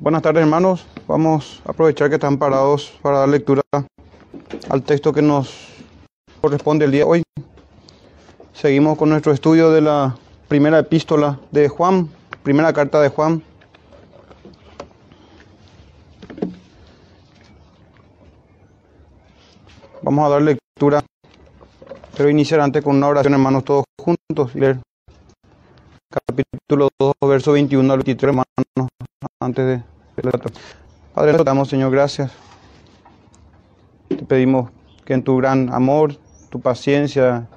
Buenas tardes hermanos, vamos a aprovechar que están parados para dar lectura al texto que nos corresponde el día de hoy. Seguimos con nuestro estudio de la primera epístola de Juan, primera carta de Juan. Vamos a dar lectura, pero iniciar antes con una oración hermanos todos juntos leer capítulo 2, verso 21 al 23 hermanos antes de Padre, te damos, Señor, gracias. Te pedimos que en tu gran amor, tu paciencia,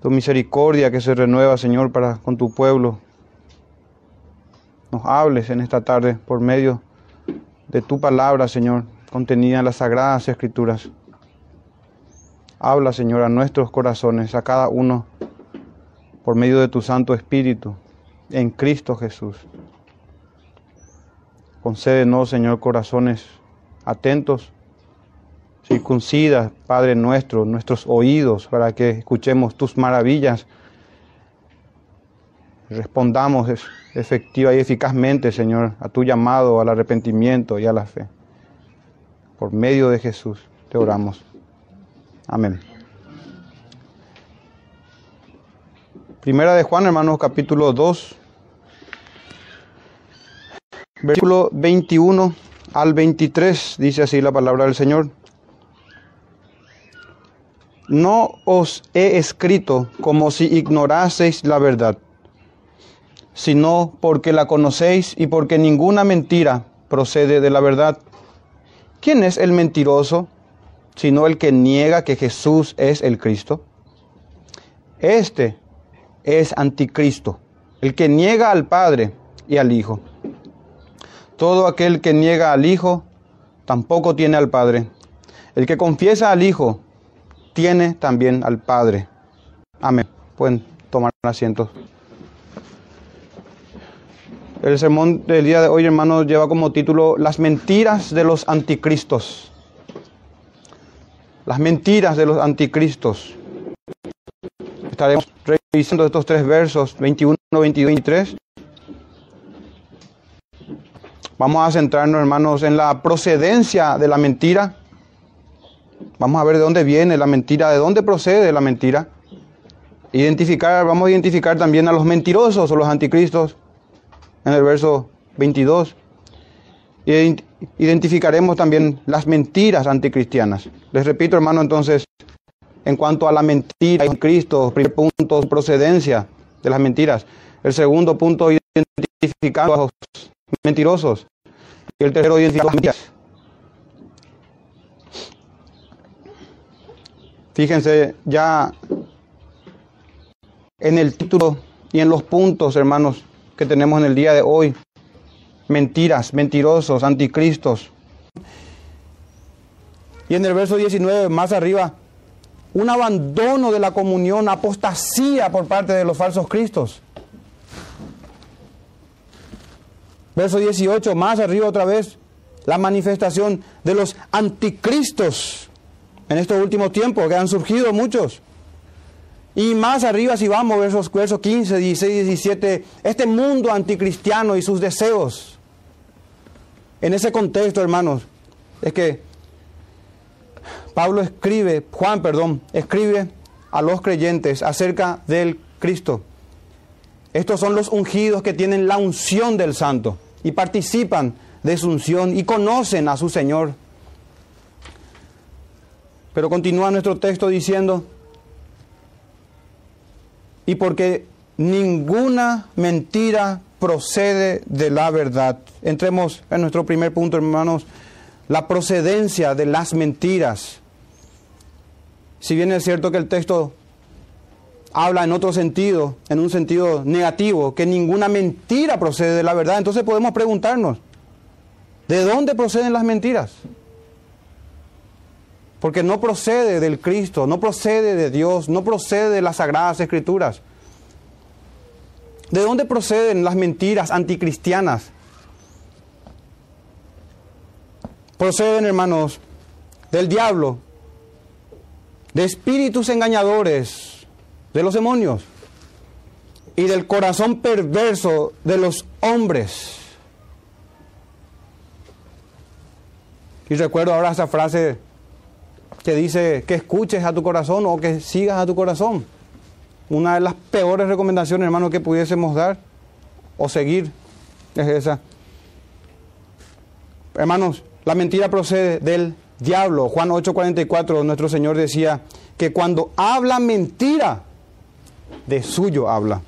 tu misericordia que se renueva, Señor, para con tu pueblo, nos hables en esta tarde por medio de tu palabra, Señor, contenida en las sagradas escrituras. Habla, Señor, a nuestros corazones, a cada uno, por medio de tu Santo Espíritu, en Cristo Jesús. Concédenos, Señor, corazones atentos. Circuncida, Padre nuestro, nuestros oídos para que escuchemos tus maravillas. Respondamos efectiva y eficazmente, Señor, a tu llamado al arrepentimiento y a la fe. Por medio de Jesús te oramos. Amén. Primera de Juan, hermanos, capítulo 2, Versículo 21 al 23 dice así la palabra del Señor. No os he escrito como si ignoraseis la verdad, sino porque la conocéis y porque ninguna mentira procede de la verdad. ¿Quién es el mentiroso sino el que niega que Jesús es el Cristo? Este es anticristo, el que niega al Padre y al Hijo. Todo aquel que niega al Hijo tampoco tiene al Padre. El que confiesa al Hijo tiene también al Padre. Amén. Pueden tomar asiento. El sermón del día de hoy, hermanos, lleva como título Las mentiras de los anticristos. Las mentiras de los anticristos. Estaremos revisando estos tres versos, 21, 22 y 23. Vamos a centrarnos, hermanos, en la procedencia de la mentira. Vamos a ver de dónde viene la mentira, de dónde procede la mentira. Identificar, vamos a identificar también a los mentirosos o los anticristos en el verso 22. Identificaremos también las mentiras anticristianas. Les repito, hermano, entonces, en cuanto a la mentira de Cristo, primer punto, procedencia de las mentiras. El segundo punto, identificar a los mentirosos. Y el tercero, identificar las mentiras. Fíjense ya en el título y en los puntos, hermanos, que tenemos en el día de hoy. Mentiras, mentirosos, anticristos. Y en el verso 19, más arriba, un abandono de la comunión, apostasía por parte de los falsos cristos. Verso 18, más arriba otra vez, la manifestación de los anticristos en estos últimos tiempos, que han surgido muchos. Y más arriba, si vamos, versos, versos 15, 16, 17, este mundo anticristiano y sus deseos. En ese contexto, hermanos, es que Pablo escribe, Juan, perdón, escribe a los creyentes acerca del Cristo. Estos son los ungidos que tienen la unción del santo y participan de su unción y conocen a su Señor. Pero continúa nuestro texto diciendo, y porque ninguna mentira procede de la verdad. Entremos en nuestro primer punto, hermanos, la procedencia de las mentiras. Si bien es cierto que el texto habla en otro sentido, en un sentido negativo, que ninguna mentira procede de la verdad. Entonces podemos preguntarnos, ¿de dónde proceden las mentiras? Porque no procede del Cristo, no procede de Dios, no procede de las sagradas escrituras. ¿De dónde proceden las mentiras anticristianas? Proceden, hermanos, del diablo, de espíritus engañadores, de los demonios y del corazón perverso de los hombres. Y recuerdo ahora esa frase que dice que escuches a tu corazón o que sigas a tu corazón. Una de las peores recomendaciones, hermano, que pudiésemos dar o seguir es esa. Hermanos, la mentira procede del diablo. Juan 8:44, nuestro Señor decía que cuando habla mentira, de suyo habla.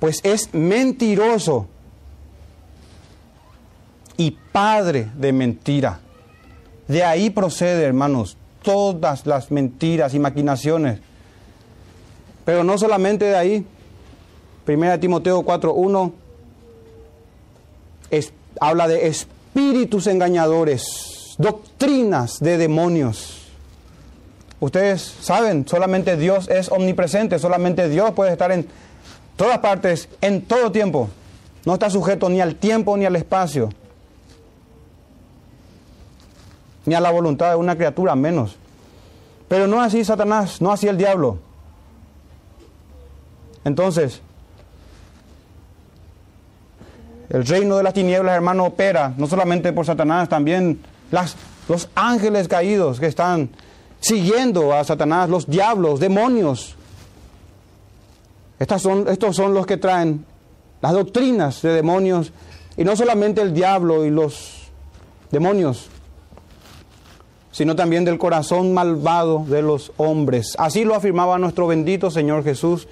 Pues es mentiroso y padre de mentira. De ahí procede, hermanos, todas las mentiras y maquinaciones. Pero no solamente de ahí. Primera Timoteo 4.1 habla de espíritus engañadores, doctrinas de demonios. Ustedes saben, solamente Dios es omnipresente, solamente Dios puede estar en todas partes, en todo tiempo. No está sujeto ni al tiempo ni al espacio ni a la voluntad de una criatura menos. Pero no así Satanás, no así el diablo. Entonces, el reino de las tinieblas, hermano, opera no solamente por Satanás, también los ángeles caídos que están siguiendo a Satanás, los diablos, demonios. Estas son, estos son los que traen las doctrinas de demonios, y no solamente el diablo y los demonios, sino también del corazón malvado de los hombres. Así lo afirmaba nuestro bendito Señor Jesús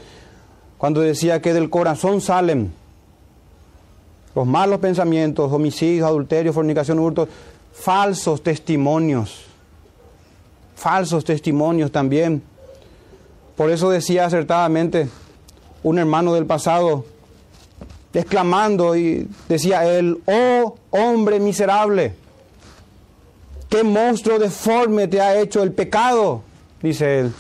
cuando decía que del corazón salen los malos pensamientos, homicidios, adulterio, fornicación, hurto, falsos testimonios, falsos testimonios también. Por eso decía acertadamente un hermano del pasado, exclamando y decía él, oh hombre miserable, ¿Qué monstruo deforme te ha hecho el pecado? Dice él.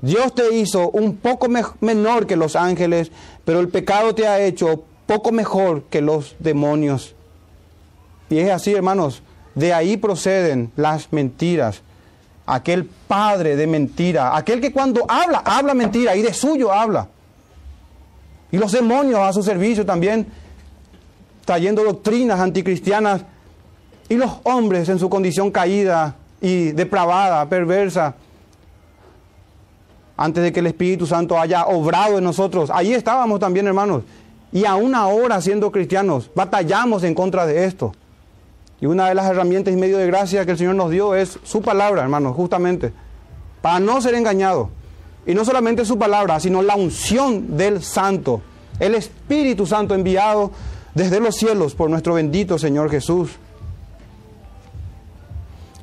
Dios te hizo un poco menor que los ángeles, pero el pecado te ha hecho poco mejor que los demonios. Y es así, hermanos, de ahí proceden las mentiras. Aquel padre de mentira, aquel que cuando habla, habla mentira y de suyo habla. Y los demonios a su servicio también, trayendo doctrinas anticristianas y los hombres en su condición caída y depravada, perversa, antes de que el Espíritu Santo haya obrado en nosotros. Ahí estábamos también, hermanos. Y aún ahora, siendo cristianos, batallamos en contra de esto. Y una de las herramientas y medio de gracia que el Señor nos dio es su palabra, hermanos, justamente. Para no ser engañados. Y no solamente su palabra, sino la unción del Santo. El Espíritu Santo enviado desde los cielos por nuestro bendito Señor Jesús.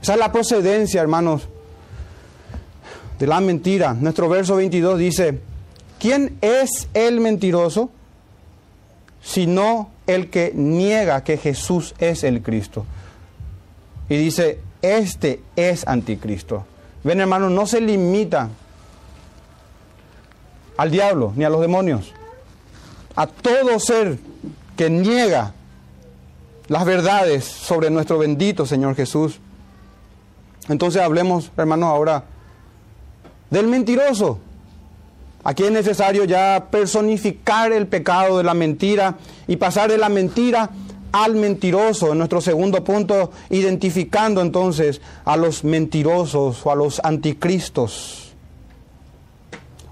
Esa es la procedencia, hermanos, de la mentira. Nuestro verso 22 dice, ¿quién es el mentiroso? Sino el que niega que Jesús es el Cristo. Y dice, este es anticristo. Ven, hermanos, no se limita al diablo ni a los demonios. A todo ser que niega las verdades sobre nuestro bendito Señor Jesús. Entonces hablemos, hermanos, ahora del mentiroso. Aquí es necesario ya personificar el pecado de la mentira y pasar de la mentira al mentiroso. En nuestro segundo punto, identificando entonces a los mentirosos o a los anticristos.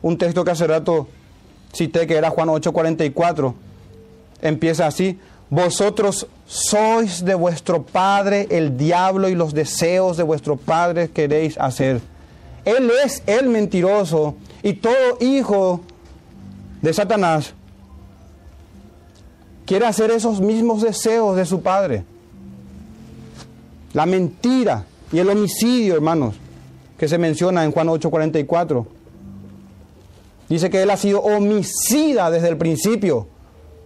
Un texto que hace rato cité que era Juan 8:44. Empieza así, vosotros sois de vuestro padre el diablo y los deseos de vuestro padre queréis hacer. Él es el mentiroso y todo hijo de Satanás quiere hacer esos mismos deseos de su padre. La mentira y el homicidio, hermanos, que se menciona en Juan 8:44. Dice que él ha sido homicida desde el principio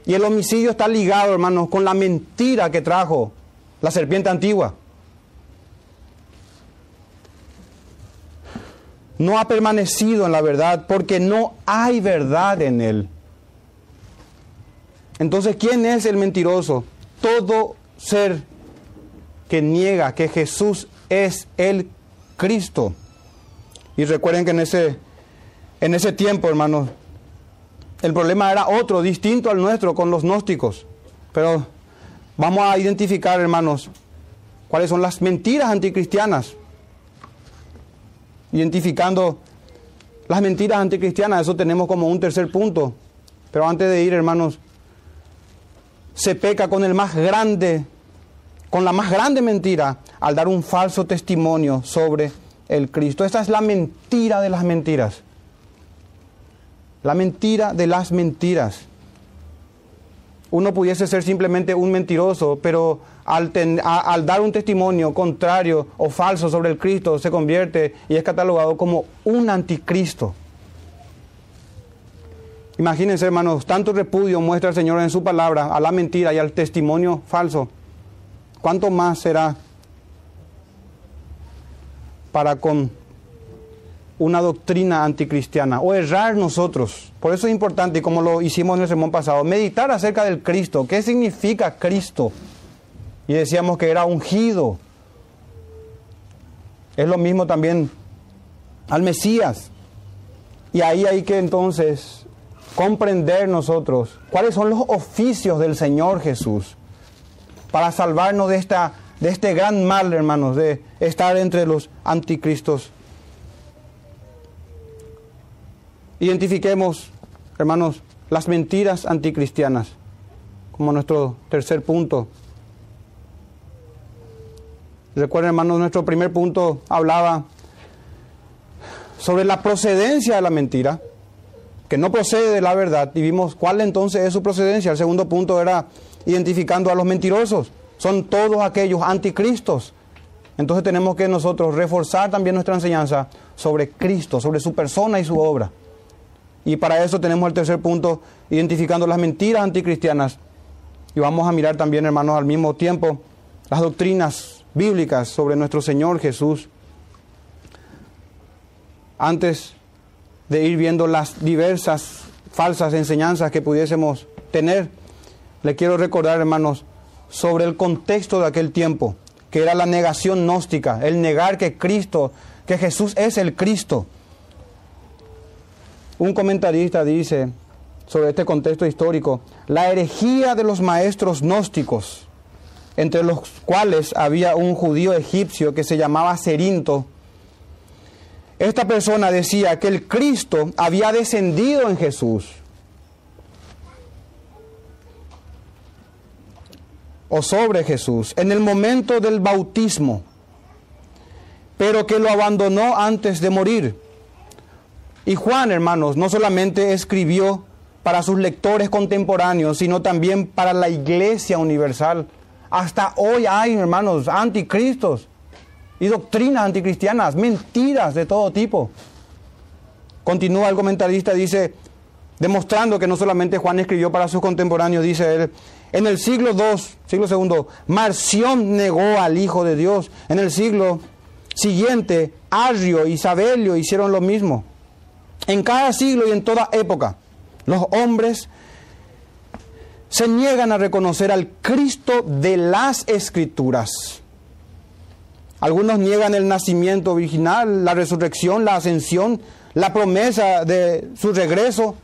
y el homicidio está ligado, hermanos, con la mentira que trajo la serpiente antigua. No ha permanecido en la verdad porque no hay verdad en él. Entonces, ¿quién es el mentiroso? Todo ser que niega que Jesús es el Cristo. Y recuerden que en ese, en ese tiempo, hermanos, el problema era otro, distinto al nuestro con los gnósticos. Pero vamos a identificar, hermanos, cuáles son las mentiras anticristianas, identificando las mentiras anticristianas, eso tenemos como un tercer punto. Pero antes de ir, hermanos, se peca con el más grande, con la más grande mentira, al dar un falso testimonio sobre el Cristo. Esta es la mentira de las mentiras. La mentira de las mentiras. Uno pudiese ser simplemente un mentiroso, pero al, al, dar un testimonio contrario o falso sobre el Cristo se convierte y es catalogado como un anticristo. Imagínense, hermanos, tanto repudio muestra el Señor en su palabra a la mentira y al testimonio falso. ¿Cuánto más será para con una doctrina anticristiana o errar nosotros? Por eso es importante, como lo hicimos en el sermón pasado, meditar acerca del Cristo. ¿Qué significa Cristo? Y decíamos que era ungido. Es lo mismo también al Mesías. Y ahí hay que entonces comprender nosotros cuáles son los oficios del Señor Jesús para salvarnos de, esta, de este gran mal, hermanos, de estar entre los anticristos. Identifiquemos, hermanos, las mentiras anticristianas como nuestro tercer punto. Recuerden, hermanos, nuestro primer punto hablaba sobre la procedencia de la mentira que no procede de la verdad y vimos cuál entonces es su procedencia. El segundo punto era identificando a los mentirosos. Son todos aquellos anticristos. Entonces tenemos que nosotros reforzar también nuestra enseñanza sobre Cristo, sobre su persona y su obra. Y para eso tenemos el tercer punto, identificando las mentiras anticristianas. Y vamos a mirar también, hermanos, al mismo tiempo las doctrinas bíblicas sobre nuestro Señor Jesús. Antes de ir viendo las diversas falsas enseñanzas que pudiésemos tener, le quiero recordar, hermanos, sobre el contexto de aquel tiempo, que era la negación gnóstica, el negar que Cristo, que Jesús es el Cristo. Un comentarista dice sobre este contexto histórico, la herejía de los maestros gnósticos, entre los cuales había un judío egipcio que se llamaba Cerinto, esta persona decía que el Cristo había descendido en Jesús. O sobre Jesús en el momento del bautismo, pero que lo abandonó antes de morir. Y Juan, hermanos, no solamente escribió para sus lectores contemporáneos, sino también para la iglesia universal. Hasta hoy hay, hermanos, anticristos y doctrinas anticristianas, mentiras de todo tipo. Continúa el comentarista, dice, demostrando que no solamente Juan escribió para sus contemporáneos, dice él, en el siglo II, siglo segundo, Marción negó al Hijo de Dios. En el siglo siguiente, Arrio y Sabelio hicieron lo mismo. En cada siglo y en toda época, los hombres se niegan a reconocer al Cristo de las Escrituras algunos niegan el nacimiento original, la resurrección, la ascensión, la promesa de su regreso.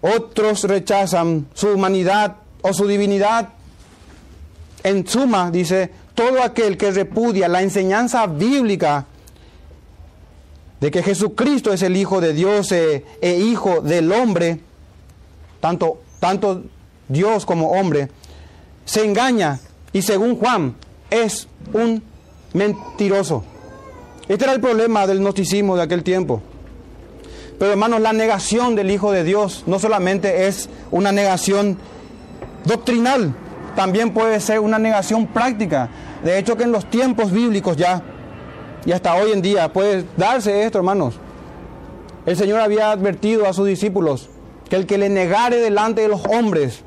Otros rechazan su humanidad o su divinidad. En suma, dice, todo aquel que repudia la enseñanza bíblica de que Jesucristo es el Hijo de Dios e, e Hijo del hombre, tanto, tanto Dios como hombre, se engaña y según Juan, es un mentiroso. Este era el problema del gnosticismo de aquel tiempo. Pero hermanos, la negación del Hijo de Dios no solamente es una negación doctrinal, también puede ser una negación práctica. De hecho que en los tiempos bíblicos ya, y hasta hoy en día, puede darse esto, hermanos. El Señor había advertido a sus discípulos que el que le negare delante de los hombres,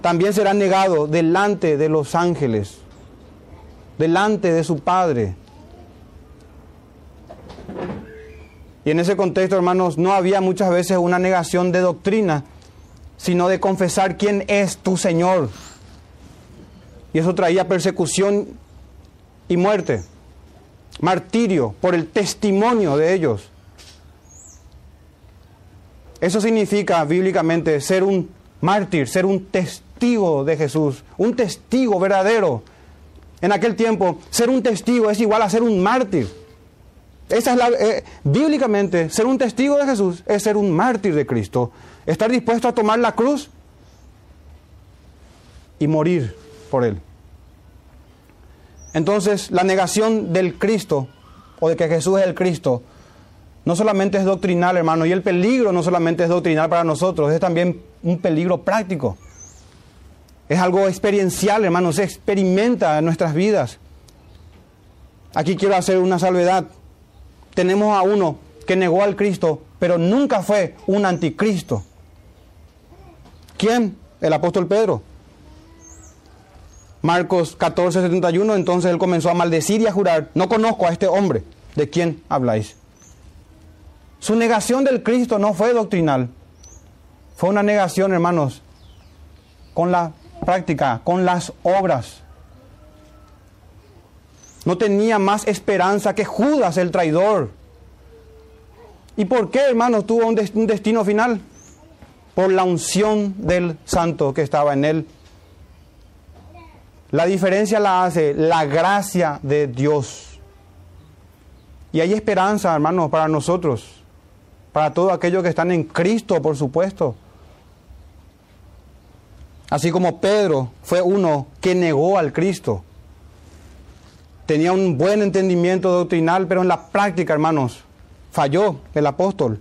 también será negado delante de los ángeles, delante de su Padre. Y en ese contexto, hermanos, no había muchas veces una negación de doctrina, sino de confesar quién es tu Señor. Y eso traía persecución y muerte, martirio por el testimonio de ellos. Eso significa bíblicamente ser un mártir, ser un testigo de Jesús, un testigo verdadero. En aquel tiempo, ser un testigo es igual a ser un mártir. Esa es la, eh, bíblicamente, ser un testigo de Jesús es ser un mártir de Cristo. Estar dispuesto a tomar la cruz y morir por él. Entonces, la negación del Cristo o de que Jesús es el Cristo no solamente es doctrinal, hermano, y el peligro no solamente es doctrinal para nosotros, es también un peligro práctico. Es algo experiencial, hermano, se experimenta en nuestras vidas. Aquí quiero hacer una salvedad. Tenemos a uno que negó al Cristo, pero nunca fue un anticristo. ¿Quién? El apóstol Pedro. Marcos 14, 71, entonces él comenzó a maldecir y a jurar, no conozco a este hombre, ¿de quién habláis? Su negación del Cristo no fue doctrinal, fue una negación, hermanos, con la práctica, con las obras. No tenía más esperanza que Judas el traidor. ¿Y por qué, hermanos, tuvo un destino final? Por la unción del santo que estaba en él. La diferencia la hace la gracia de Dios. Y hay esperanza, hermanos, para nosotros, para todos aquellos que están en Cristo, por supuesto. Así como Pedro fue uno que negó al Cristo. Tenía un buen entendimiento doctrinal, pero en la práctica, hermanos, falló el apóstol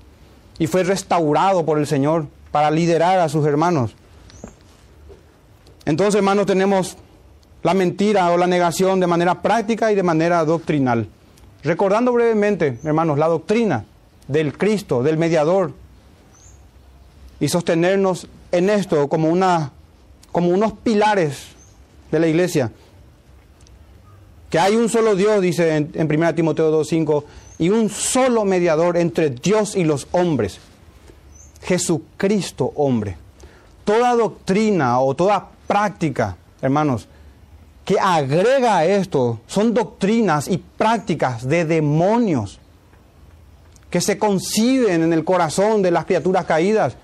y fue restaurado por el Señor para liderar a sus hermanos. Entonces, hermanos, tenemos la mentira o la negación de manera práctica y de manera doctrinal. Recordando brevemente, hermanos, la doctrina del Cristo, del mediador, y sostenernos en esto como, una, como unos pilares de la iglesia. Que hay un solo Dios, dice en, en 1 Timoteo 2.5, y un solo mediador entre Dios y los hombres, Jesucristo hombre. Toda doctrina o toda práctica, hermanos, que agrega a esto son doctrinas y prácticas de demonios que se conciben en el corazón de las criaturas caídas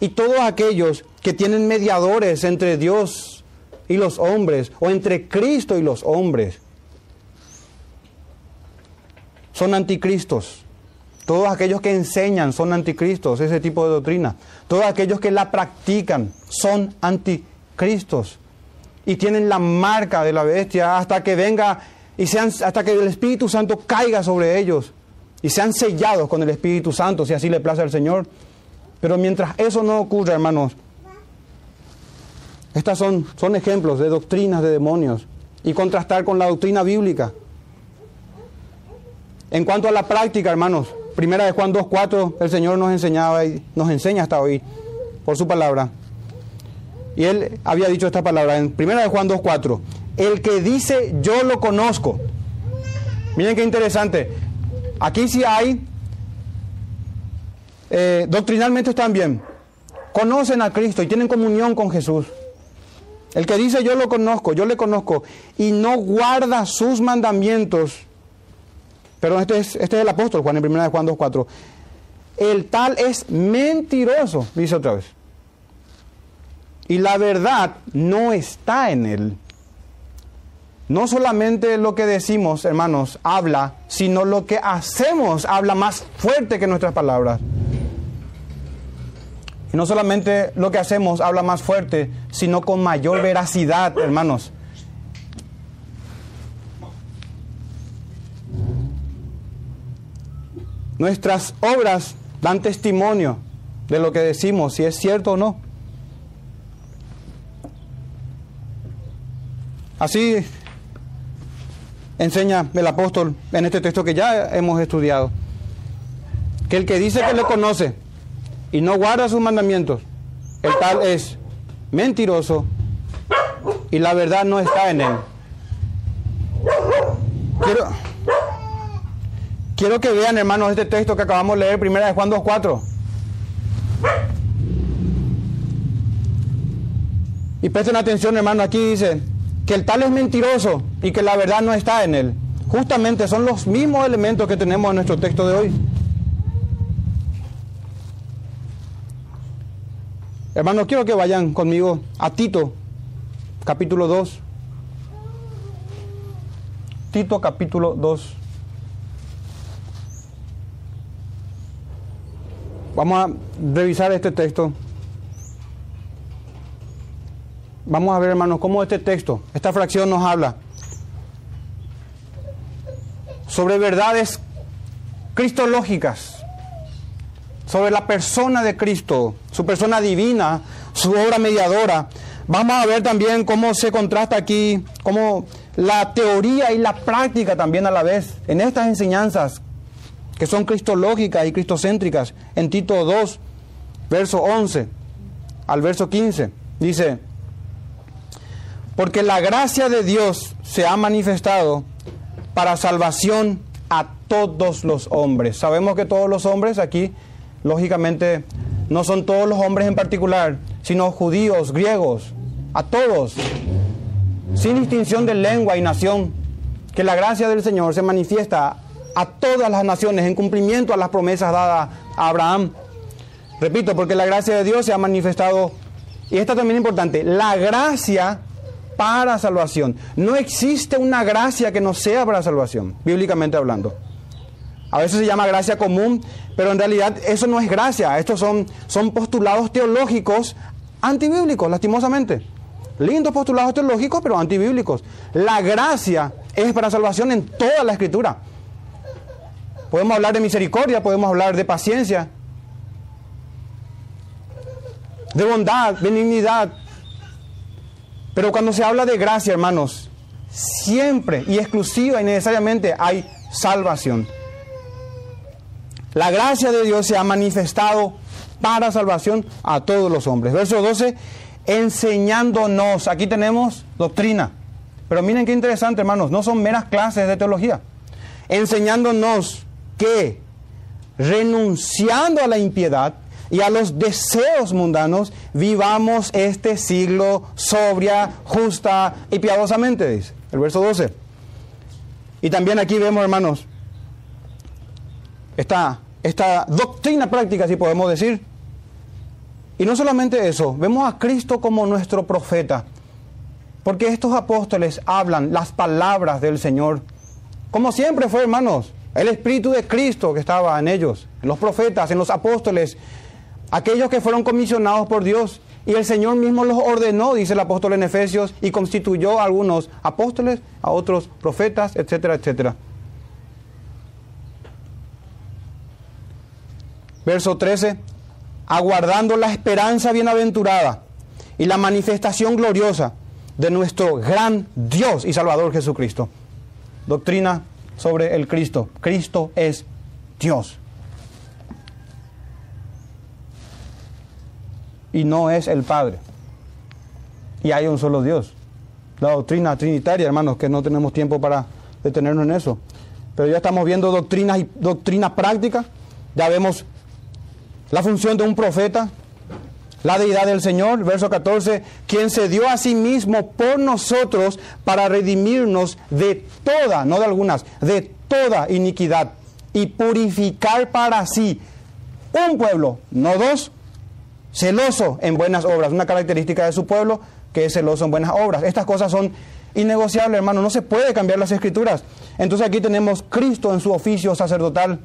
y todos aquellos que tienen mediadores entre Dios y los hombres o entre Cristo y los hombres son anticristos. Todos aquellos que enseñan son anticristos, ese tipo de doctrina. Todos aquellos que la practican son anticristos y tienen la marca de la bestia hasta que venga y sean hasta que el Espíritu Santo caiga sobre ellos y sean sellados con el Espíritu Santo, si así le place al Señor. Pero mientras eso no ocurra, hermanos, estas son, son ejemplos de doctrinas de demonios y contrastar con la doctrina bíblica. En cuanto a la práctica, hermanos, primera de Juan 2.4, el Señor nos enseñaba y nos enseña hasta hoy por su palabra. Y él había dicho esta palabra en 1 Juan 2.4. El que dice yo lo conozco. Miren qué interesante. Aquí sí hay, eh, doctrinalmente están bien. Conocen a Cristo y tienen comunión con Jesús. El que dice yo lo conozco, yo le conozco, y no guarda sus mandamientos. Pero este es, este es el apóstol Juan en 1 Juan 2.4. El tal es mentiroso, dice otra vez. Y la verdad no está en él. No solamente lo que decimos, hermanos, habla, sino lo que hacemos habla más fuerte que nuestras palabras. Y no solamente lo que hacemos habla más fuerte, sino con mayor veracidad, hermanos. Nuestras obras dan testimonio de lo que decimos, si es cierto o no. Así enseña el apóstol en este texto que ya hemos estudiado. Que el que dice que le conoce y no guarda sus mandamientos, el tal es mentiroso y la verdad no está en él. Quiero, quiero que vean, hermanos, este texto que acabamos de leer, primera de Juan 2.4. Y presten atención, hermano, aquí dice, que el tal es mentiroso y que la verdad no está en él. Justamente son los mismos elementos que tenemos en nuestro texto de hoy. Hermanos, quiero que vayan conmigo a Tito, capítulo 2. Tito, capítulo 2. Vamos a revisar este texto. Vamos a ver, hermanos, cómo este texto, esta fracción nos habla sobre verdades cristológicas, sobre la persona de Cristo, su persona divina, su obra mediadora. Vamos a ver también cómo se contrasta aquí, cómo la teoría y la práctica también a la vez en estas enseñanzas que son cristológicas y cristocéntricas. En Tito 2, verso 11 al verso 15, dice, porque la gracia de Dios se ha manifestado para salvación a todos los hombres. Sabemos que todos los hombres aquí, lógicamente, no son todos los hombres en particular, sino judíos, griegos, a todos, sin distinción de lengua y nación, que la gracia del Señor se manifiesta a todas las naciones en cumplimiento a las promesas dadas a Abraham. Repito, porque la gracia de Dios se ha manifestado, y esto también es importante, la gracia para salvación. No existe una gracia que no sea para salvación, bíblicamente hablando. A veces se llama gracia común, pero en realidad eso no es gracia. Estos son, son postulados teológicos antibíblicos, lastimosamente. Lindos postulados teológicos, pero antibíblicos. La gracia es para salvación en toda la escritura. Podemos hablar de misericordia, podemos hablar de paciencia, de bondad, benignidad, pero cuando se habla de gracia, hermanos, siempre y exclusiva y necesariamente hay salvación. La gracia de Dios se ha manifestado para salvación a todos los hombres. Verso 12, enseñándonos. Aquí tenemos doctrina. Pero miren qué interesante, hermanos, no son meras clases de teología. Enseñándonos que, renunciando a la impiedad, y a los deseos mundanos, vivamos este siglo sobria, justa y piadosamente, dice el verso 12. Y también aquí vemos, hermanos, esta, esta doctrina práctica, si podemos decir. Y no solamente eso, vemos a Cristo como nuestro profeta, porque estos apóstoles hablan las palabras del Señor, como siempre fue, hermanos, el Espíritu de Cristo que estaba en ellos, en los profetas, en los apóstoles, aquellos que fueron comisionados por Dios. Y el Señor mismo los ordenó, dice el apóstol en Efesios, y constituyó a algunos apóstoles, a otros profetas, etcétera, etcétera. Verso 13, aguardando la esperanza bienaventurada y la manifestación gloriosa de nuestro gran Dios y Salvador Jesucristo. Doctrina sobre el Cristo. Cristo es Dios. Y no es el Padre. Y hay un solo Dios. La doctrina trinitaria, hermanos, que no tenemos tiempo para detenernos en eso. Pero ya estamos viendo doctrinas y doctrina práctica. Ya vemos la función de un profeta, la deidad del Señor, verso 14, quien se dio a sí mismo por nosotros para redimirnos de toda, no de algunas, de toda iniquidad y purificar para sí un pueblo, no dos, celoso en buenas obras, una característica de su pueblo que es celoso en buenas obras. Estas cosas son innegociables, hermano, no se puede cambiar las escrituras. Entonces aquí tenemos Cristo en su oficio sacerdotal.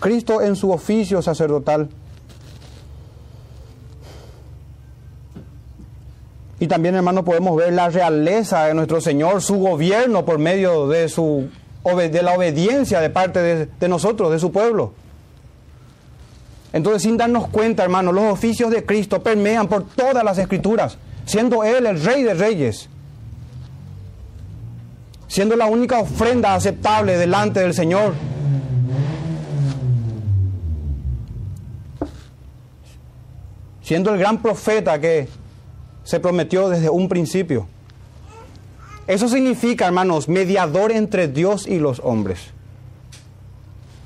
Cristo en su oficio sacerdotal. Y también, hermano, podemos ver la realeza de nuestro Señor, su gobierno por medio de, su, de la obediencia de parte de, de nosotros, de su pueblo. Entonces, sin darnos cuenta, hermanos, los oficios de Cristo permean por todas las escrituras, siendo Él el Rey de Reyes, siendo la única ofrenda aceptable delante del Señor. Siendo el gran profeta que se prometió desde un principio. Eso significa, hermanos, mediador entre Dios y los hombres.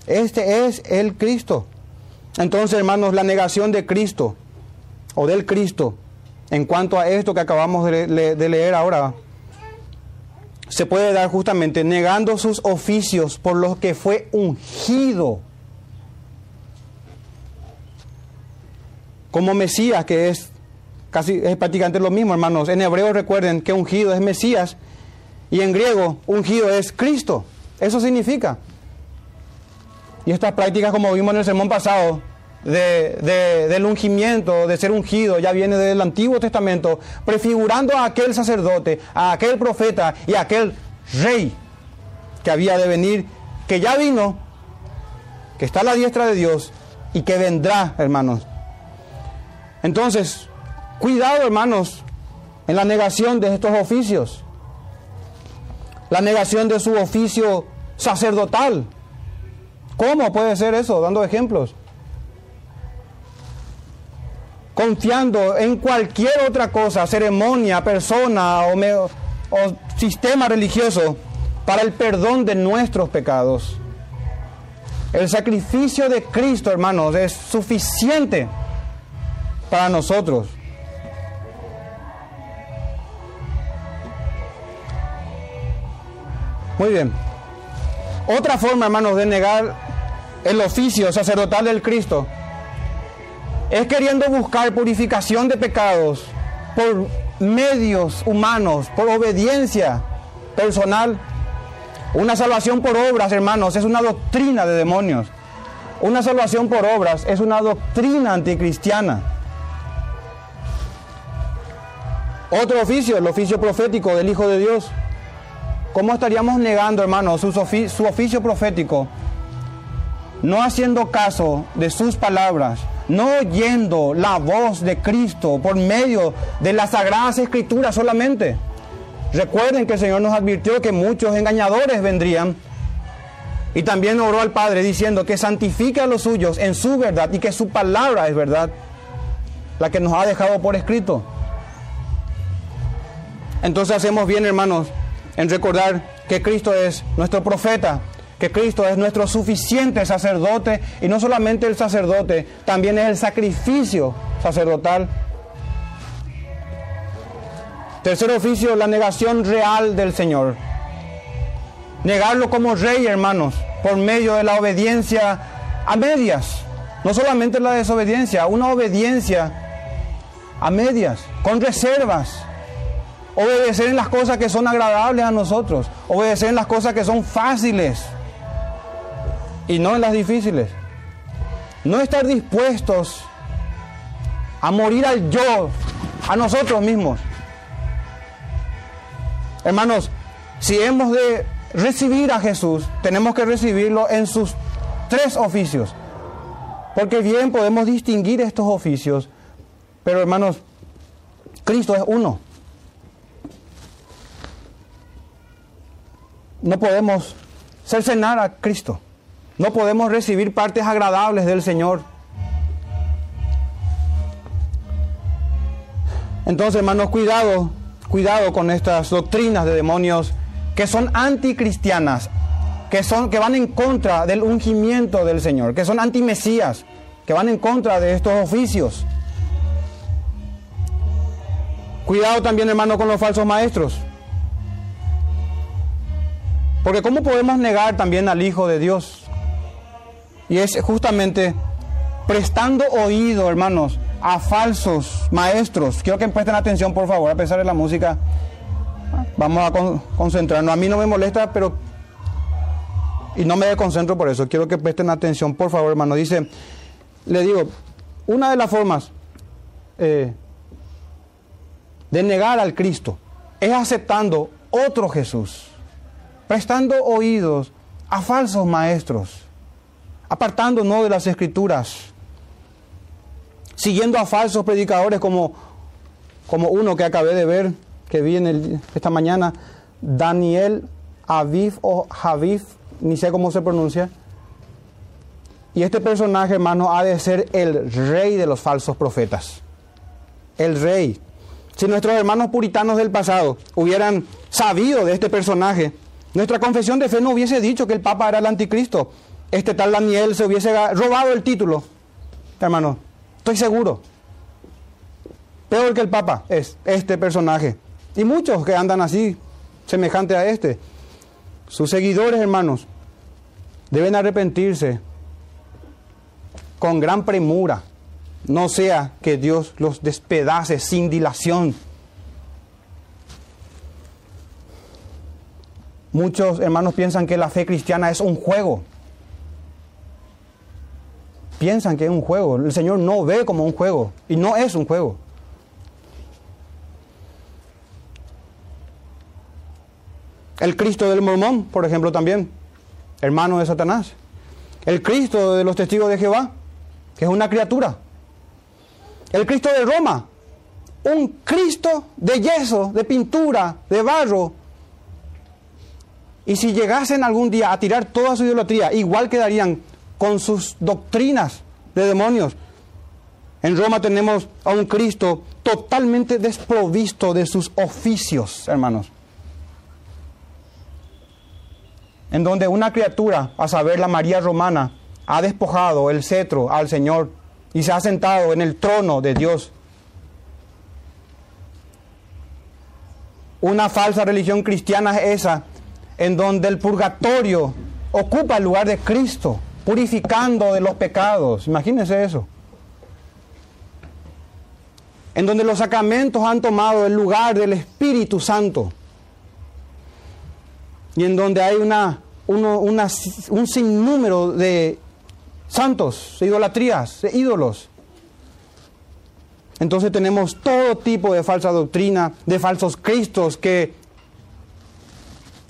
Este es el Cristo. Entonces, hermanos, la negación de Cristo o del Cristo en cuanto a esto que acabamos de, leer ahora, se puede dar justamente negando sus oficios por los que fue ungido. como Mesías, que es casi es prácticamente lo mismo, hermanos. En hebreo recuerden que ungido es Mesías y en griego ungido es Cristo. Eso significa. Y estas prácticas, como vimos en el sermón pasado, de, del ungimiento, de ser ungido, ya viene del Antiguo Testamento, prefigurando a aquel sacerdote, a aquel profeta y a aquel rey que había de venir, que ya vino, que está a la diestra de Dios y que vendrá, hermanos. Entonces, cuidado, hermanos, en la negación de estos oficios, la negación de su oficio sacerdotal. ¿Cómo puede ser eso? Dando ejemplos confiando en cualquier otra cosa, ceremonia, persona o, sistema religioso para el perdón de nuestros pecados. El sacrificio de Cristo, hermanos, es suficiente para nosotros. Muy bien. Otra forma, hermanos, de negar el oficio sacerdotal del Cristo es queriendo buscar purificación de pecados por medios humanos, por obediencia personal. Una salvación por obras, hermanos, es una doctrina de demonios. Una salvación por obras es una doctrina anticristiana. Otro oficio, el oficio profético del Hijo de Dios. ¿Cómo estaríamos negando, hermanos, su, oficio profético? No haciendo caso de sus palabras, no oyendo la voz de Cristo por medio de las sagradas escrituras solamente. Recuerden que el Señor nos advirtió que muchos engañadores vendrían y también oró al Padre diciendo que santifique a los suyos en su verdad y que su palabra es verdad, la que nos ha dejado por escrito. Entonces hacemos bien, hermanos, en recordar que Cristo es nuestro profeta, que Cristo es nuestro suficiente sacerdote y no solamente el sacerdote, también es el sacrificio sacerdotal. Tercer oficio, la negación real del Señor. Negarlo como rey, hermanos, por medio de la obediencia a medias. No solamente la desobediencia, una obediencia a medias, con reservas. Obedecer en las cosas que son agradables a nosotros. Obedecer en las cosas que son fáciles y no en las difíciles. No estar dispuestos a morir al yo, a nosotros mismos. Hermanos, si hemos de recibir a Jesús, tenemos que recibirlo en sus tres oficios. Porque bien podemos distinguir estos oficios, pero hermanos, Cristo es uno. No podemos cercenar a Cristo. No podemos recibir partes agradables del Señor. Entonces, hermanos, cuidado, cuidado con estas doctrinas de demonios que son anticristianas, que, son, que van en contra del ungimiento del Señor, que son antimesías, que van en contra de estos oficios. Cuidado también, hermano, con los falsos maestros. Porque ¿cómo podemos negar también al Hijo de Dios? Y es justamente prestando oído, hermanos, a falsos maestros. Quiero que presten atención, por favor, a pesar de la música. Vamos a concentrarnos. A mí no me molesta, pero... Y no me desconcentro por eso. Quiero que presten atención, por favor, hermano. Dice, le digo, una de las formas eh, de negar al Cristo es aceptando otro Jesús, prestando oídos a falsos maestros apartándonos de las escrituras, siguiendo a falsos predicadores como, como uno que acabé de ver, que vi en esta mañana, Daniel Aviv o Javiv, ni sé cómo se pronuncia. Y este personaje, hermano, ha de ser el rey de los falsos profetas. El rey. Si nuestros hermanos puritanos del pasado hubieran sabido de este personaje, nuestra confesión de fe no hubiese dicho que el Papa era el anticristo este tal Daniel se hubiese robado el título, hermano. Estoy seguro. Peor que el Papa es este personaje. Y muchos que andan así, semejante a este. Sus seguidores, hermanos, deben arrepentirse con gran premura, no sea que Dios los despedace sin dilación. Muchos hermanos piensan que la fe cristiana es un juego. Piensan que es un juego. El Señor no ve como un juego y no es un juego. El Cristo del mormón, por ejemplo, también, hermano de Satanás. El Cristo de los testigos de Jehová, que es una criatura. El Cristo de Roma, un Cristo de yeso, de pintura, de barro. Y si llegasen algún día a tirar toda su idolatría, igual quedarían con sus doctrinas de demonios. En Roma tenemos a un Cristo totalmente desprovisto de sus oficios, hermanos. En donde una criatura, a saber la María Romana, ha despojado el cetro al Señor y se ha sentado en el trono de Dios. Una falsa religión cristiana es esa, en donde el purgatorio ocupa el lugar de Cristo, purificando de los pecados. Imagínense eso. En donde los sacramentos han tomado el lugar del Espíritu Santo. Y en donde hay una, un sinnúmero de santos, idolatrías, ídolos. Entonces tenemos todo tipo de falsa doctrina, de falsos cristos que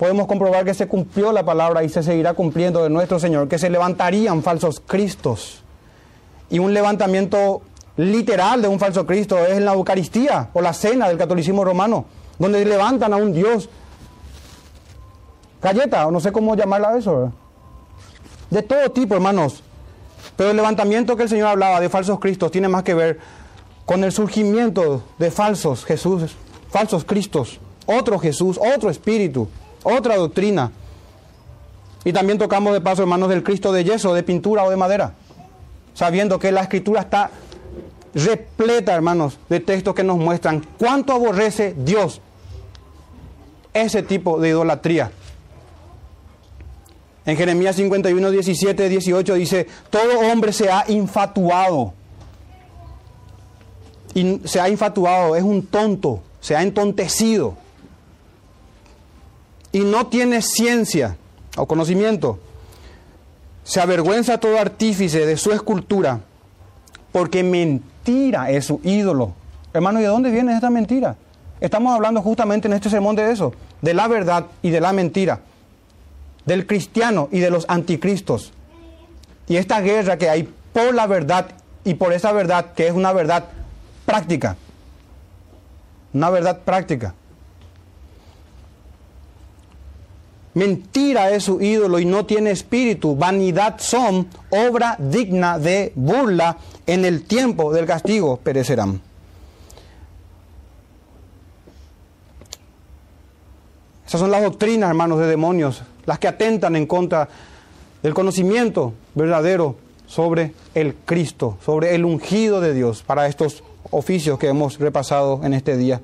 podemos comprobar que se cumplió la palabra y se seguirá cumpliendo de nuestro Señor, que se levantarían falsos cristos. Y un levantamiento literal de un falso Cristo es en la Eucaristía o la cena del catolicismo romano, donde levantan a un Dios galleta, o no sé cómo llamarla eso. De todo tipo, hermanos. Pero el levantamiento que el Señor hablaba de falsos cristos tiene más que ver con el surgimiento de falsos Jesús, falsos cristos, otro Jesús, otro espíritu, otra doctrina. Y también tocamos de paso, hermanos, del Cristo de yeso, de pintura o de madera, sabiendo que la escritura está repleta, hermanos, de textos que nos muestran cuánto aborrece Dios ese tipo de idolatría. En Jeremías 51, 17, 18 dice, todo hombre se ha infatuado. Y se ha infatuado, es un tonto, se ha entontecido. Y no tiene ciencia o conocimiento. Se avergüenza todo artífice de su escultura, porque mentira es su ídolo. Hermano, ¿y de dónde viene esta mentira? Estamos hablando justamente en este sermón de eso, de la verdad y de la mentira del cristiano y de los anticristos. Y esta guerra que hay por la verdad y por esa verdad que es una verdad práctica. Una verdad práctica. Mentira es su ídolo y no tiene espíritu. Vanidad son, obra digna de burla. En el tiempo del castigo perecerán. Esas son las doctrinas, hermanos, de demonios las que atentan en contra del conocimiento verdadero sobre el Cristo, sobre el ungido de Dios para estos oficios que hemos repasado en este día.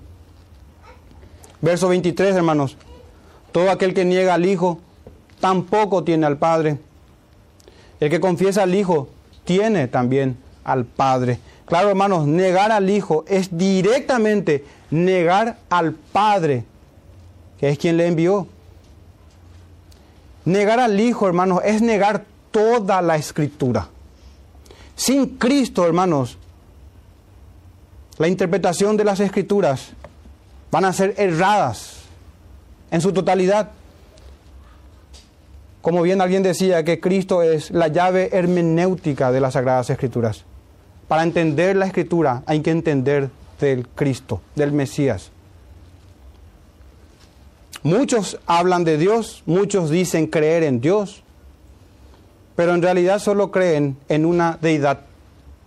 Verso 23, hermanos. Todo aquel que niega al Hijo tampoco tiene al Padre. El que confiesa al Hijo tiene también al Padre. Claro, hermanos, negar al Hijo es directamente negar al Padre, que es quien le envió. Negar al Hijo, hermanos, es negar toda la escritura. Sin Cristo, hermanos, la interpretación de las escrituras van a ser erradas en su totalidad. Como bien alguien decía, que Cristo es la llave hermenéutica de las Sagradas Escrituras. Para entender la Escritura hay que entender del Cristo, del Mesías. Muchos hablan de Dios, muchos dicen creer en Dios, pero en realidad solo creen en una deidad.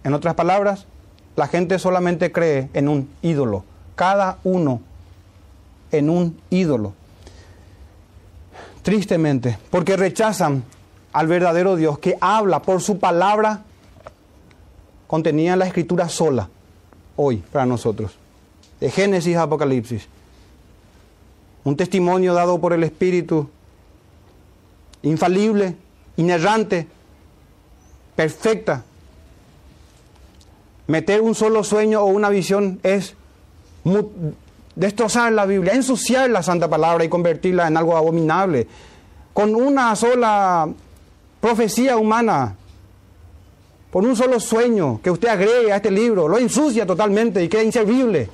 En otras palabras, la gente solamente cree en un ídolo, cada uno en un ídolo. Tristemente, porque rechazan al verdadero Dios que habla por su palabra contenida en la escritura sola, hoy para nosotros, de Génesis a Apocalipsis un testimonio dado por el Espíritu, infalible, inerrante, perfecta. Meter un solo sueño o una visión es destrozar la Biblia, ensuciar la Santa Palabra y convertirla en algo abominable. Con una sola profecía humana, por un solo sueño que usted agregue a este libro, lo ensucia totalmente y queda inservible.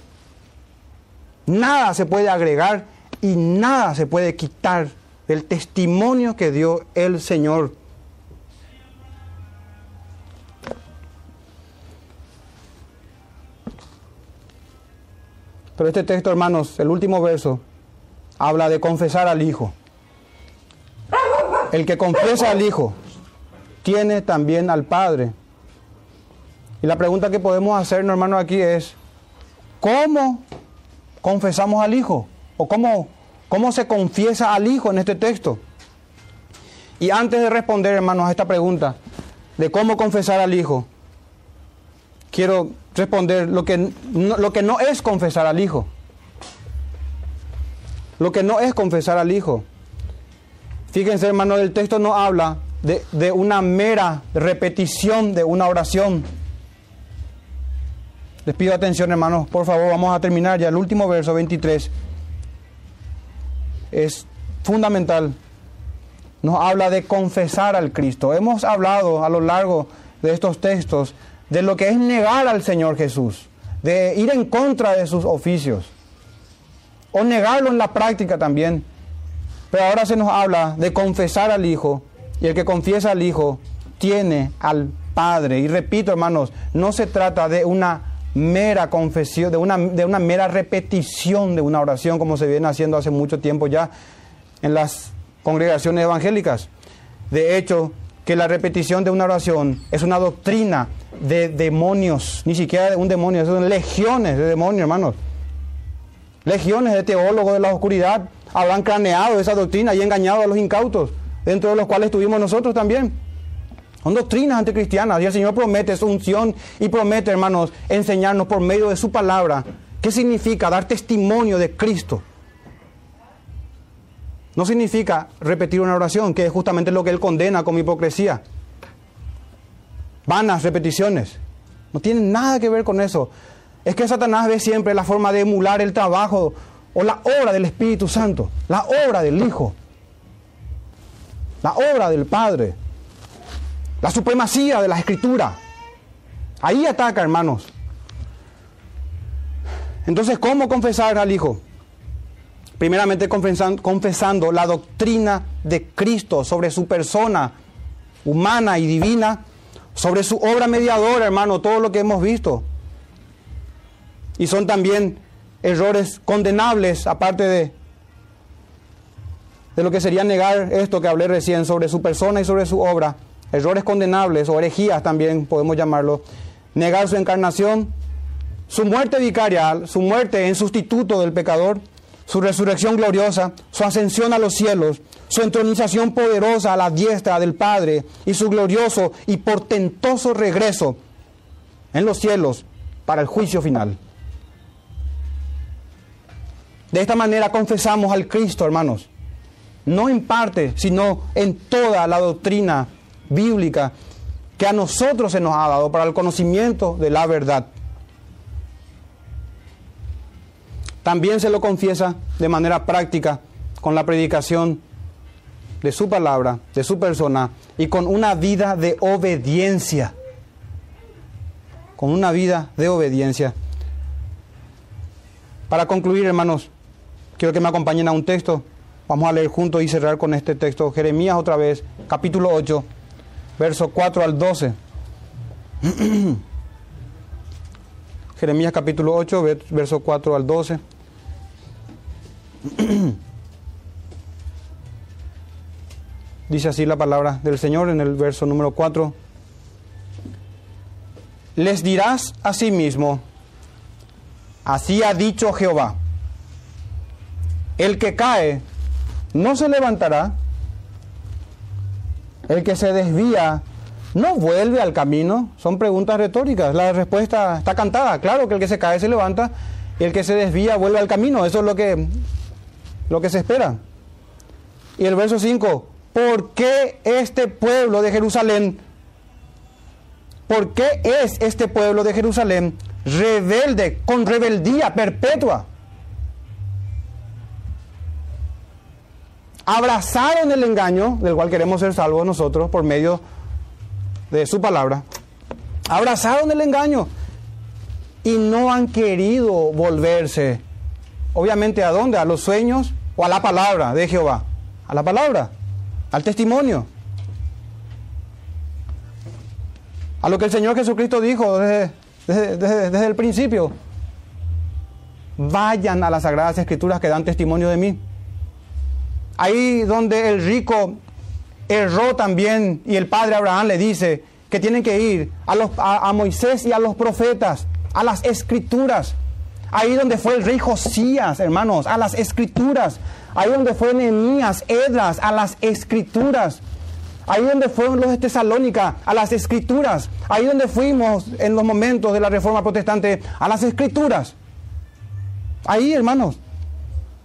Nada se puede agregar y nada se puede quitar del testimonio que dio el Señor. Pero este texto, hermanos, el último verso, habla de confesar al Hijo. El que confiesa al Hijo tiene también al Padre. Y la pregunta que podemos hacer, hermanos, aquí es, ¿cómo confesamos al Hijo? ¿O cómo, cómo se confiesa al Hijo en este texto? Y antes de responder, hermanos, a esta pregunta de cómo confesar al Hijo, quiero responder lo que, no, lo que no es confesar al Hijo. Lo que no es confesar al Hijo. Fíjense, hermano, el texto no habla de, de una mera repetición de una oración. Les pido atención, hermanos, por favor, vamos a terminar ya el último verso 23. Es fundamental. Nos habla de confesar al Cristo. Hemos hablado a lo largo de estos textos de lo que es negar al Señor Jesús, de ir en contra de sus oficios, o negarlo en la práctica también. Pero ahora se nos habla de confesar al Hijo, y el que confiesa al Hijo tiene al Padre. Y repito, hermanos, no se trata de una mera confesión, de una, de una mera repetición de una oración como se viene haciendo hace mucho tiempo ya en las congregaciones evangélicas. De hecho, que la repetición de una oración es una doctrina de demonios, ni siquiera de un demonio, son legiones de demonios, hermanos. Legiones de teólogos de la oscuridad habrán craneado esa doctrina y engañado a los incautos, dentro de los cuales estuvimos nosotros también. Son doctrinas anticristianas y el Señor promete su unción y promete, hermanos, enseñarnos por medio de su palabra qué significa dar testimonio de Cristo. No significa repetir una oración, que es justamente lo que Él condena como hipocresía vanas repeticiones. No tiene nada que ver con eso. Es que Satanás ve siempre la forma de emular el trabajo o la obra del Espíritu Santo, la obra del Hijo, la obra del Padre, la supremacía de la Escritura. Ahí ataca, hermanos. Entonces, ¿cómo confesar al Hijo? Primeramente confesando, confesando la doctrina de Cristo sobre su persona humana y divina sobre su obra mediadora, hermano, todo lo que hemos visto. Y son también errores condenables, aparte de, de lo que sería negar esto que hablé recién sobre su persona y sobre su obra. Errores condenables o herejías también podemos llamarlo. Negar su encarnación, su muerte vicaria, su muerte en sustituto del pecador, su resurrección gloriosa, su ascensión a los cielos, su entronización poderosa a la diestra del Padre y su glorioso y portentoso regreso en los cielos para el juicio final. De esta manera confesamos al Cristo, hermanos, no en parte, sino en toda la doctrina bíblica que a nosotros se nos ha dado para el conocimiento de la verdad. También se lo confiesa de manera práctica con la predicación de su palabra, de su persona y con una vida de obediencia. Con una vida de obediencia. Para concluir, hermanos, quiero que me acompañen a un texto. Vamos a leer juntos y cerrar con este texto. Jeremías otra vez, capítulo 8, verso 4 al 12. Jeremías capítulo 8, verso 4 al 12. Dice así la palabra del Señor en el verso número 4. Les dirás a sí mismo, así ha dicho Jehová, el que cae no se levantará, el que se desvía no vuelve al camino. Son preguntas retóricas, la respuesta está cantada. Claro que el que se cae se levanta y el que se desvía vuelve al camino. Eso es lo que lo que se espera. Y el verso 5, ¿por qué este pueblo de Jerusalén ¿por qué es este pueblo de Jerusalén rebelde, con rebeldía perpetua? Abrazaron el engaño, del cual queremos ser salvos nosotros por medio de su palabra. Abrazaron el engaño y no han querido volverse. Obviamente, ¿a dónde? ¿A los sueños o a la palabra de Jehová? A la palabra, al testimonio. A lo que el Señor Jesucristo dijo desde, desde, desde el principio. Vayan a las Sagradas Escrituras que dan testimonio de mí. Ahí donde el rico erró también y el padre Abraham le dice que tienen que ir a, los, a, Moisés y a los profetas, a las escrituras. Ahí donde fue el rey Josías, hermanos, a las escrituras. Ahí donde fue Nehemías, Edras, a las escrituras. Ahí donde fueron los de Tesalónica, a las escrituras. Ahí donde fuimos en los momentos de la reforma protestante, a las escrituras. Ahí, hermanos.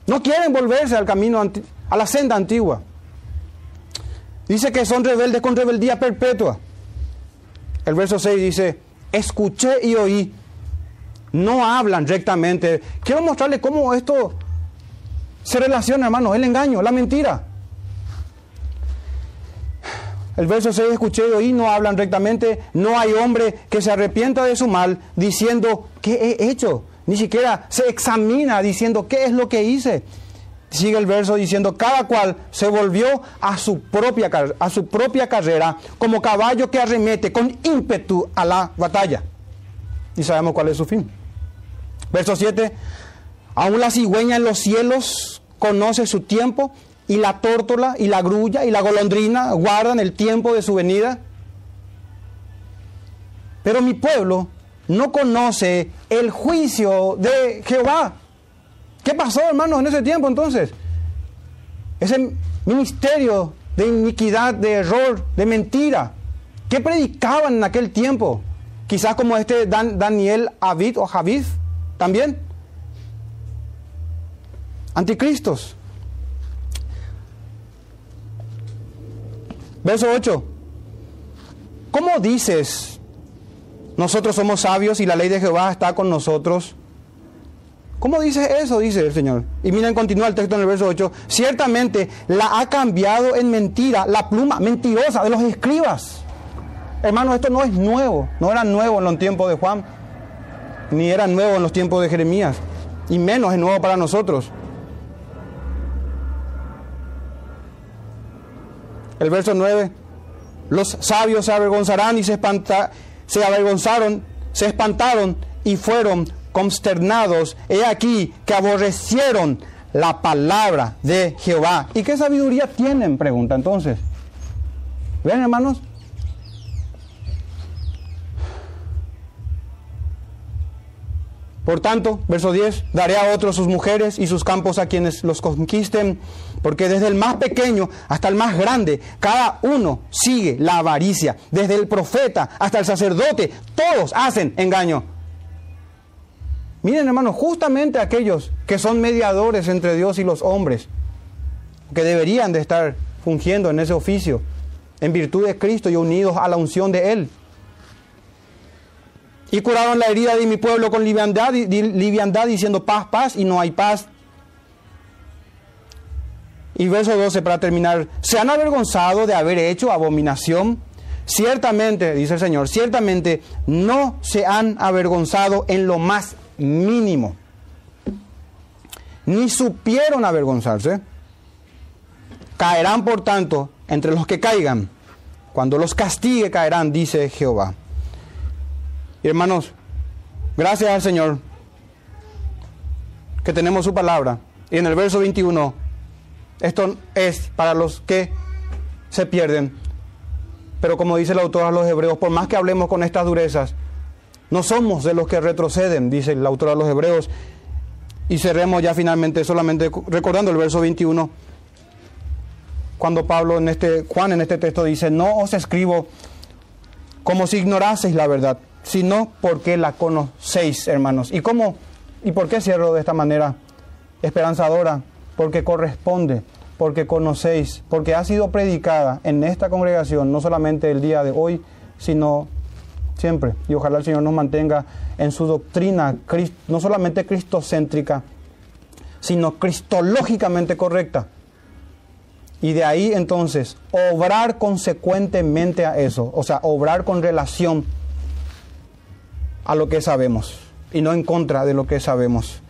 No quieren volverse al camino a la senda antigua. Dice que son rebeldes con rebeldía perpetua. El verso 6 dice, escuché y oí. No hablan rectamente. Quiero mostrarle cómo esto se relaciona, hermano, el engaño, la mentira. El verso 6, escuché y no hablan rectamente. No hay hombre que se arrepienta de su mal diciendo, ¿qué he hecho? Ni siquiera se examina diciendo, ¿qué es lo que hice? sigue el verso diciendo, cada cual se volvió a su propia, a su propia carrera como caballo que arremete con ímpetu a la batalla. Y sabemos cuál es su fin. Verso 7, aún la cigüeña en los cielos conoce su tiempo y la tórtola y la grulla y la golondrina guardan el tiempo de su venida. Pero mi pueblo no conoce el juicio de Jehová. ¿Qué pasó, hermanos, en ese tiempo entonces? Ese ministerio de iniquidad, de error, de mentira. ¿Qué predicaban en aquel tiempo? Quizás como este Daniel Avid o Javid también. Anticristos. Verso 8. ¿Cómo dices? Nosotros somos sabios y la ley de Jehová está con nosotros. ¿Cómo dice eso? Dice el Señor. Y miren, continúa el texto en el verso 8. Ciertamente la ha cambiado en mentira la pluma mentirosa de los escribas. Hermano, esto no es nuevo. No era nuevo en los tiempos de Juan. Ni era nuevo en los tiempos de Jeremías. Y menos es nuevo para nosotros. El verso 9. Los sabios se avergonzarán y se, espanta, se avergonzaron, se espantaron y fueron consternados, he aquí que aborrecieron la palabra de Jehová. ¿Y qué sabiduría tienen? Pregunta entonces. ¿Ven hermanos? Por tanto, verso 10, daré a otros sus mujeres y sus campos a quienes los conquisten, porque desde el más pequeño hasta el más grande, cada uno sigue la avaricia, desde el profeta hasta el sacerdote, todos hacen engaño. Miren hermanos, justamente aquellos que son mediadores entre Dios y los hombres, que deberían de estar fungiendo en ese oficio, en virtud de Cristo y unidos a la unción de Él. Y curaron la herida de mi pueblo con liviandad, diciendo paz, paz, y no hay paz. Y verso 12 para terminar, se han avergonzado de haber hecho abominación. Ciertamente, dice el Señor, ciertamente no se han avergonzado en lo más mínimo. Ni supieron avergonzarse. Caerán, por tanto, entre los que caigan. Cuando los castigue, caerán, dice Jehová. Hermanos, gracias al Señor que tenemos su palabra. Y en el verso 21, esto es para los que se pierden. Pero como dice el autor a los hebreos, por más que hablemos con estas durezas, no somos de los que retroceden, dice el autor a los Hebreos. Y cerremos ya finalmente solamente recordando el verso 21, cuando Pablo en este, Juan en este texto dice, no os escribo como si ignoraseis la verdad, sino porque la conocéis, hermanos. ¿Y cómo? ¿Y por qué cierro de esta manera esperanzadora? Porque corresponde, porque conocéis, porque ha sido predicada en esta congregación, no solamente el día de hoy, sino siempre. Y ojalá el Señor nos mantenga en su doctrina, no solamente cristocéntrica, sino cristológicamente correcta. Y de ahí entonces, obrar consecuentemente a eso, o sea, obrar con relación a lo que sabemos y no en contra de lo que sabemos.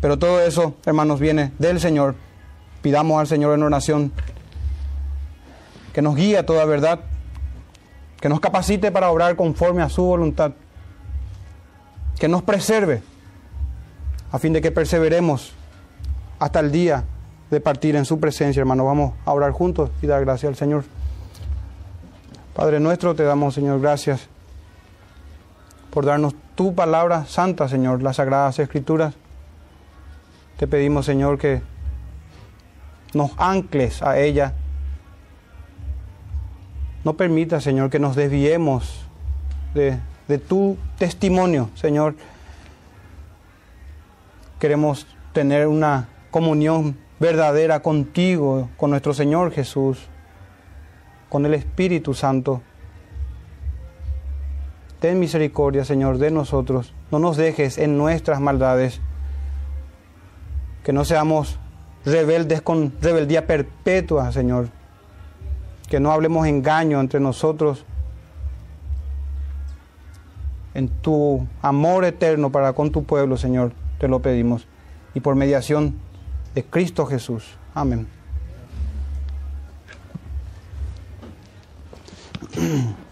Pero todo eso, hermanos, viene del Señor. Pidamos al Señor en oración que nos guíe a toda verdad, que nos capacite para obrar conforme a su voluntad, que nos preserve, a fin de que perseveremos hasta el día de partir en su presencia, hermano. Vamos a orar juntos y dar gracias al Señor. Padre nuestro, te damos, Señor, gracias por darnos tu palabra santa, Señor, las sagradas escrituras. Te pedimos, Señor, que nos ancles a ella. No permita, Señor, que nos desviemos de, de tu testimonio, Señor. Queremos tener una comunión verdadera contigo, con nuestro Señor Jesús, con el Espíritu Santo. Ten misericordia, Señor, de nosotros. No nos dejes en nuestras maldades. Que no seamos rebeldes con rebeldía perpetua, Señor. Que no hablemos engaño entre nosotros. En tu amor eterno para con tu pueblo, Señor, te lo pedimos. Y por mediación de Cristo Jesús. Amén.